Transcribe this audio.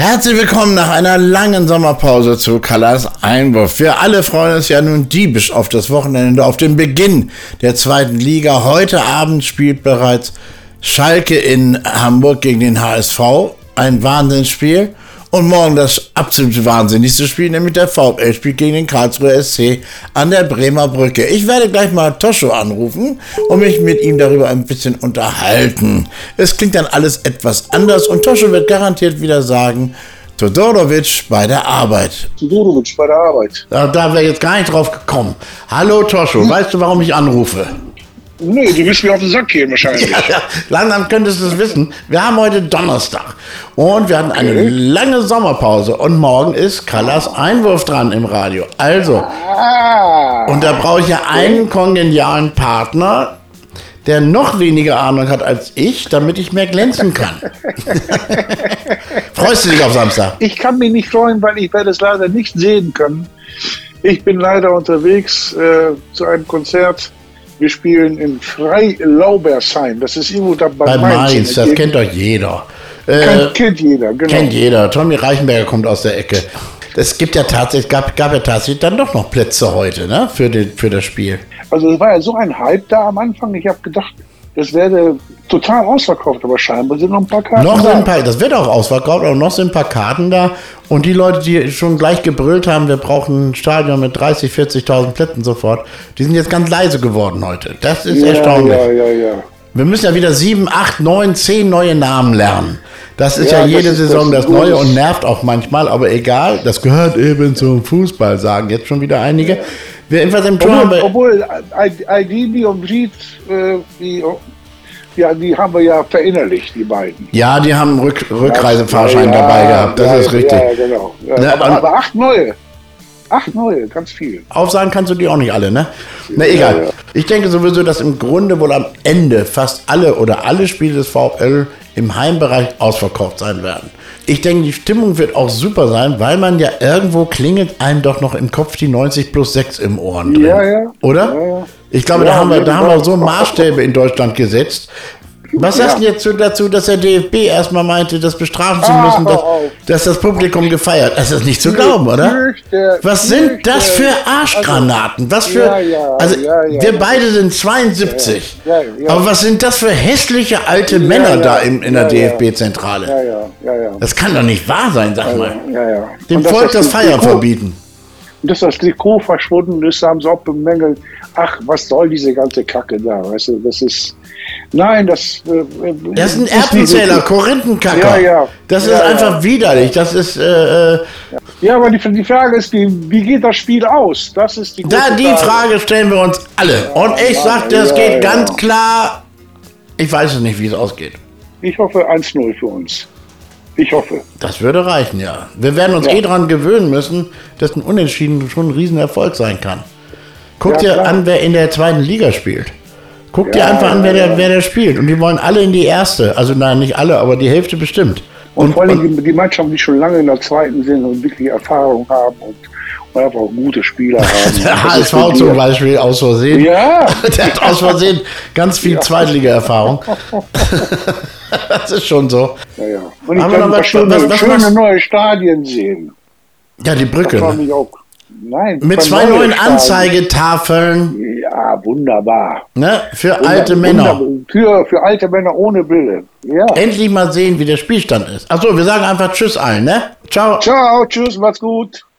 Herzlich willkommen nach einer langen Sommerpause zu Kallas Einwurf. Wir alle freuen uns ja nun diebisch auf das Wochenende, auf den Beginn der zweiten Liga. Heute Abend spielt bereits Schalke in Hamburg gegen den HSV. Ein Wahnsinnsspiel. Und morgen das absolut wahnsinnigste Spiel, nämlich der VfL spielt gegen den Karlsruher SC an der Bremer Brücke. Ich werde gleich mal Toscho anrufen und mich mit ihm darüber ein bisschen unterhalten. Es klingt dann alles etwas anders und Toscho wird garantiert wieder sagen, Todorovic bei der Arbeit. Todorovic bei der Arbeit. Da, da wäre jetzt gar nicht drauf gekommen. Hallo Toscho, hm? weißt du, warum ich anrufe? Nee, du willst mir auf den Sack gehen wahrscheinlich. Ja, ja, langsam könntest du es wissen. Wir haben heute Donnerstag und wir hatten eine okay. lange Sommerpause und morgen ist Kallas Einwurf dran im Radio. Also, ah, und da brauche ich ja einen kongenialen Partner, der noch weniger Ahnung hat als ich, damit ich mehr glänzen kann. Freust du dich auf Samstag? Ich kann mich nicht freuen, weil ich werde es leider nicht sehen können. Ich bin leider unterwegs äh, zu einem Konzert wir spielen in Freilaubersheim. Das ist irgendwo da bei, bei Mainz. Mainz das kennt doch jeder. Äh, kennt jeder, genau. Kennt jeder. Tommy Reichenberger kommt aus der Ecke. Es gibt ja tatsächlich, gab, gab ja tatsächlich dann doch noch Plätze heute, ne? Für, den, für das Spiel. Also es war ja so ein Hype da am Anfang. Ich habe gedacht, das wäre total ausverkauft, aber scheinbar sind noch ein paar Karten noch da. Ein paar, das wird auch ausverkauft, aber noch sind ein paar Karten da. Und die Leute, die schon gleich gebrüllt haben, wir brauchen ein Stadion mit 30, 40.000 Plätzen sofort, die sind jetzt ganz leise geworden heute. Das ist ja, erstaunlich. Ja, ja, ja. Wir müssen ja wieder sieben, acht, neun, zehn neue Namen lernen. Das ist ja, ja jede Saison das, das Neue und nervt auch manchmal, aber egal, das gehört eben zum Fußball, sagen jetzt schon wieder einige. Jedenfalls im Tor obwohl, obwohl Aldini und Bried, äh, die, ja, die haben wir ja verinnerlicht, die beiden. Ja, die haben Rück, Rückreisefahrschein ja, dabei gehabt, das ja, ist richtig. Ja, genau. Ja, aber, aber acht neue. Acht neue, ganz viel. Aufsagen kannst du die auch nicht alle, ne? Na egal. Ja, ja. Ich denke sowieso, dass im Grunde wohl am Ende fast alle oder alle Spiele des VfL im Heimbereich ausverkauft sein werden. Ich denke, die Stimmung wird auch super sein, weil man ja irgendwo klingelt einem doch noch im Kopf die 90 plus 6 im Ohren drin. Ja, ja. Oder? Ja, ja. Ich glaube, ja, da haben wir, da haben wir so Maßstäbe in Deutschland gesetzt. Was sagst du jetzt dazu, dass der DFB erstmal meinte, das bestrafen zu müssen, dass, dass das Publikum gefeiert? Das ist nicht zu glauben, oder? Was sind das für Arschgranaten? Was für. Also, wir beide sind 72. Aber was sind das für hässliche alte Männer da in, in der DFB-Zentrale? Das kann doch nicht wahr sein, sag mal. Dem Volk das Feiern verbieten. Und dass das Trikot verschwunden ist, haben sie auch bemängelt. Ach, was soll diese ganze Kacke da? Weißt du, das ist. Nein, das. Äh, das ist ein Erbsenzähler, Korinthenkacker. Ja, ja. Das ja, ist einfach ja. widerlich. Das ist. Äh, äh, ja, aber die, die Frage ist, wie, wie geht das Spiel aus? Das ist die Da, die Frage. Stellen wir uns alle. Und ich sagte, es geht ganz klar. Ich weiß es nicht, wie es ausgeht. Ich hoffe 1-0 für uns. Ich hoffe. Das würde reichen, ja. Wir werden uns eh daran gewöhnen müssen, dass ein Unentschieden schon ein Riesenerfolg sein kann. Guck ja, dir klar. an, wer in der zweiten Liga spielt. Guck ja, dir einfach an, wer, der, wer der spielt. Und die wollen alle in die erste. Also nein, nicht alle, aber die Hälfte bestimmt. Und, und vor allem die, die Mannschaften, die schon lange in der zweiten sind und wirklich Erfahrung haben und, und einfach auch gute Spieler haben. der HSV zum Beispiel aus Versehen. Ja. der hat aus Versehen ganz viel ja. Zweitliga-Erfahrung. das ist schon so. Ja, ja. Und ich kann was, schöne, was, was, schöne neue Stadien sehen. Ja, die Brücke. Das ne? auch, nein, Mit zwei neuen Anzeigetafeln. Ja, wunderbar. Ne? Für wunderbar, alte Männer. Für, für alte Männer ohne Brille. Ja. Endlich mal sehen, wie der Spielstand ist. Achso, wir sagen einfach Tschüss allen, ne? Ciao. Ciao, tschüss, macht's gut.